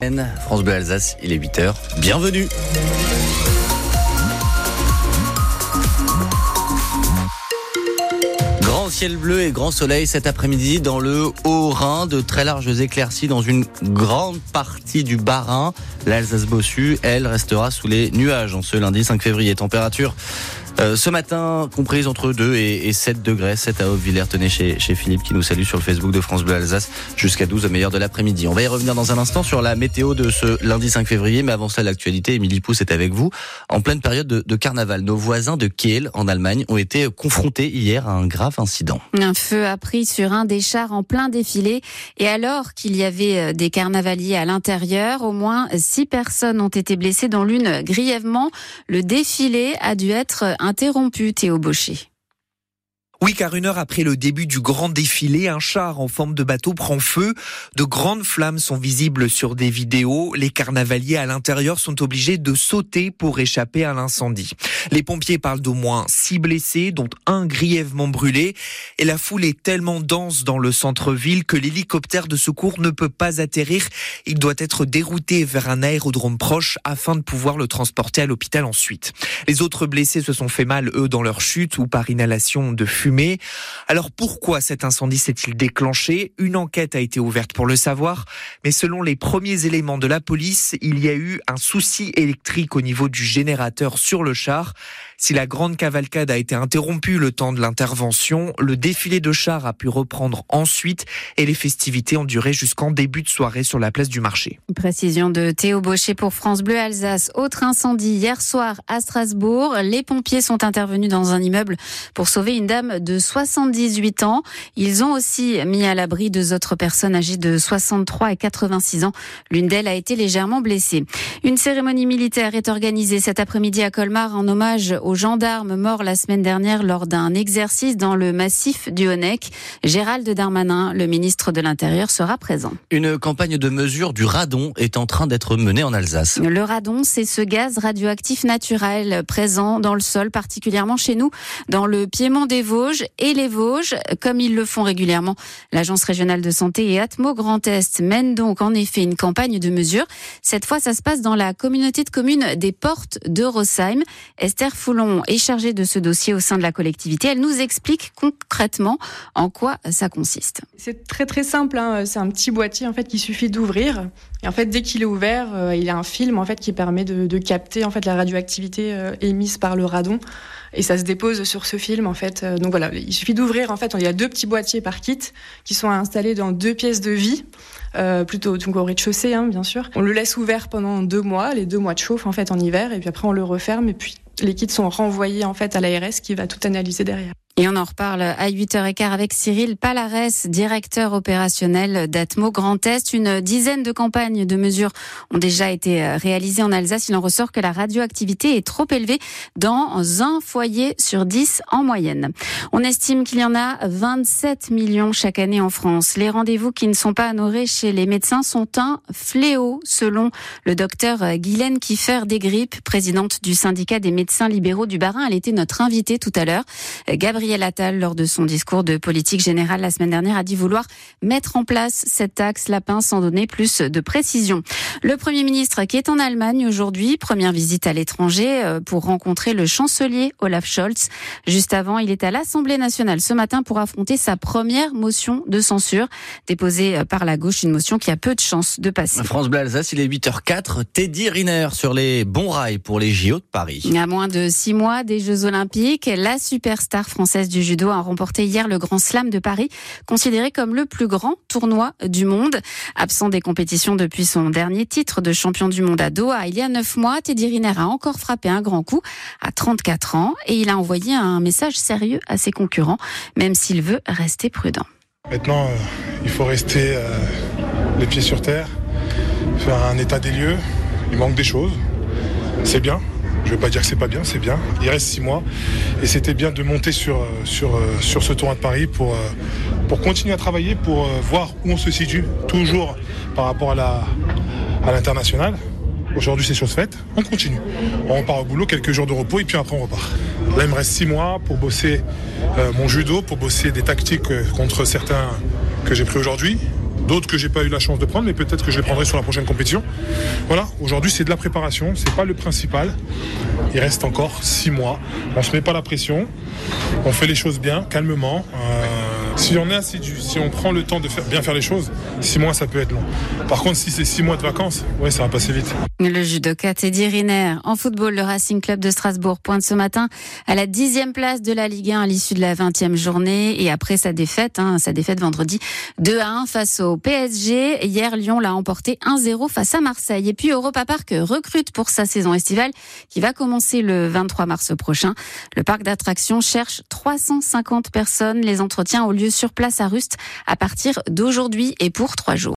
France Bleu Alsace, il est 8h. Bienvenue Grand ciel bleu et grand soleil cet après-midi dans le Haut-Rhin, de très larges éclaircies dans une grande partie du Bas-Rhin. L'Alsace Bossu, elle, restera sous les nuages en ce lundi 5 février. Température euh, ce matin, comprise entre 2 et, 7 degrés, 7 à Haute-Villers. Tenez chez, chez Philippe qui nous salue sur le Facebook de France Bleu Alsace jusqu'à 12 au meilleur de l'après-midi. On va y revenir dans un instant sur la météo de ce lundi 5 février, mais avant cela, l'actualité, Émilie Pousse est avec vous. En pleine période de, de, carnaval, nos voisins de Kiel, en Allemagne, ont été confrontés hier à un grave incident. Un feu a pris sur un des chars en plein défilé et alors qu'il y avait euh, des carnavaliers à l'intérieur, au moins six personnes ont été blessées, dont l'une grièvement. Le défilé a dû être interrompu, Théo Baucher. Oui, car une heure après le début du grand défilé, un char en forme de bateau prend feu. De grandes flammes sont visibles sur des vidéos. Les carnavaliers à l'intérieur sont obligés de sauter pour échapper à l'incendie. Les pompiers parlent d'au moins six blessés, dont un grièvement brûlé. Et la foule est tellement dense dans le centre-ville que l'hélicoptère de secours ne peut pas atterrir. Il doit être dérouté vers un aérodrome proche afin de pouvoir le transporter à l'hôpital ensuite. Les autres blessés se sont fait mal, eux, dans leur chute ou par inhalation de fumée alors pourquoi cet incendie s'est-il déclenché? Une enquête a été ouverte pour le savoir, mais selon les premiers éléments de la police, il y a eu un souci électrique au niveau du générateur sur le char. Si la grande cavalcade a été interrompue le temps de l'intervention, le défilé de chars a pu reprendre ensuite et les festivités ont duré jusqu'en début de soirée sur la place du marché. Précision de Théo Baucher pour France Bleu Alsace. Autre incendie hier soir à Strasbourg. Les pompiers sont intervenus dans un immeuble pour sauver une dame de 78 ans. Ils ont aussi mis à l'abri deux autres personnes âgées de 63 et 86 ans. L'une d'elles a été légèrement blessée. Une cérémonie militaire est organisée cet après-midi à Colmar en hommage aux gendarmes morts la semaine dernière lors d'un exercice dans le massif du Honeck. Gérald Darmanin, le ministre de l'Intérieur, sera présent. Une campagne de mesure du radon est en train d'être menée en Alsace. Le radon, c'est ce gaz radioactif naturel présent dans le sol, particulièrement chez nous, dans le piémont des Vosges et les Vosges, comme ils le font régulièrement. L'Agence régionale de santé et Atmo Grand Est mène donc en effet une campagne de mesure. Cette fois, ça se passe dans la communauté de communes des Portes de Rosheim. Esther Foulon est chargée de ce dossier au sein de la collectivité. Elle nous explique concrètement en quoi ça consiste. C'est très très simple. Hein. C'est un petit boîtier en fait qu'il suffit d'ouvrir. Et en fait, dès qu'il est ouvert, euh, il y a un film en fait qui permet de, capter en fait la radioactivité euh, émise par le radon. Et ça se dépose sur ce film en fait. Euh, donc voilà, il suffit d'ouvrir. En fait, il y a deux petits boîtiers par kit qui sont installés dans deux pièces de vie. plutôt donc au rez-de-chaussée hein, bien sûr. On le laisse ouvert pendant deux mois, les deux mois de chauffe en fait en hiver, et puis après on le referme et puis les kits sont renvoyés en fait à l'ARS qui va tout analyser derrière. Et on en reparle à 8h15 avec Cyril Palares, directeur opérationnel d'Atmo Grand Est. Une dizaine de campagnes de mesures ont déjà été réalisées en Alsace. Il en ressort que la radioactivité est trop élevée dans un foyer sur 10 en moyenne. On estime qu'il y en a 27 millions chaque année en France. Les rendez-vous qui ne sont pas honorés chez les médecins sont un fléau, selon le docteur Guylaine Kiffer des Grippes, présidente du syndicat des médecins libéraux du Barin. Elle était notre invitée tout à l'heure. Gabriel Gabriel Attal, lors de son discours de politique générale la semaine dernière, a dit vouloir mettre en place cette taxe lapin sans donner plus de précision. Le Premier ministre qui est en Allemagne aujourd'hui, première visite à l'étranger euh, pour rencontrer le chancelier Olaf Scholz. Juste avant, il est à l'Assemblée nationale ce matin pour affronter sa première motion de censure déposée euh, par la gauche, une motion qui a peu de chances de passer. France Bleu Alsace, il est 8h04. Teddy Riner sur les bons rails pour les JO de Paris. À moins de six mois des Jeux Olympiques, la superstar française du judo a remporté hier le Grand Slam de Paris, considéré comme le plus grand tournoi du monde. Absent des compétitions depuis son dernier titre de champion du monde à Doha il y a neuf mois, Teddy Riner a encore frappé un grand coup à 34 ans et il a envoyé un message sérieux à ses concurrents, même s'il veut rester prudent. Maintenant, euh, il faut rester euh, les pieds sur terre, faire un état des lieux. Il manque des choses. C'est bien, je ne vais pas dire que c'est pas bien, c'est bien. Il reste six mois et c'était bien de monter sur, euh, euh, ce tournoi de Paris pour, euh, pour continuer à travailler, pour voir où on se situe, toujours par rapport à l'international. Aujourd'hui, c'est chose faite. On continue. On repart au boulot, quelques jours de repos et puis après, on repart. Là, il me reste six mois pour bosser mon judo, pour bosser des tactiques contre certains que j'ai pris aujourd'hui. D'autres que j'ai pas eu la chance de prendre, mais peut-être que je les prendrai sur la prochaine compétition. Voilà, aujourd'hui c'est de la préparation, c'est pas le principal. Il reste encore six mois. On se met pas la pression, on fait les choses bien, calmement. Euh, si on est assidu, si on prend le temps de faire, bien faire les choses, six mois ça peut être long. Par contre, si c'est six mois de vacances, ouais, ça va passer vite. Le judoka Teddy Riner. En football, le Racing Club de Strasbourg pointe ce matin à la dixième place de la Ligue 1 à l'issue de la vingtième journée et après sa défaite, hein, sa défaite vendredi 2 à 1 face au PSG. Hier, Lyon l'a emporté 1-0 face à Marseille. Et puis Europa Park recrute pour sa saison estivale qui va commencer le 23 mars prochain. Le parc d'attractions cherche 350 personnes. Les entretiens ont lieu sur place à Rust à partir d'aujourd'hui et pour trois jours.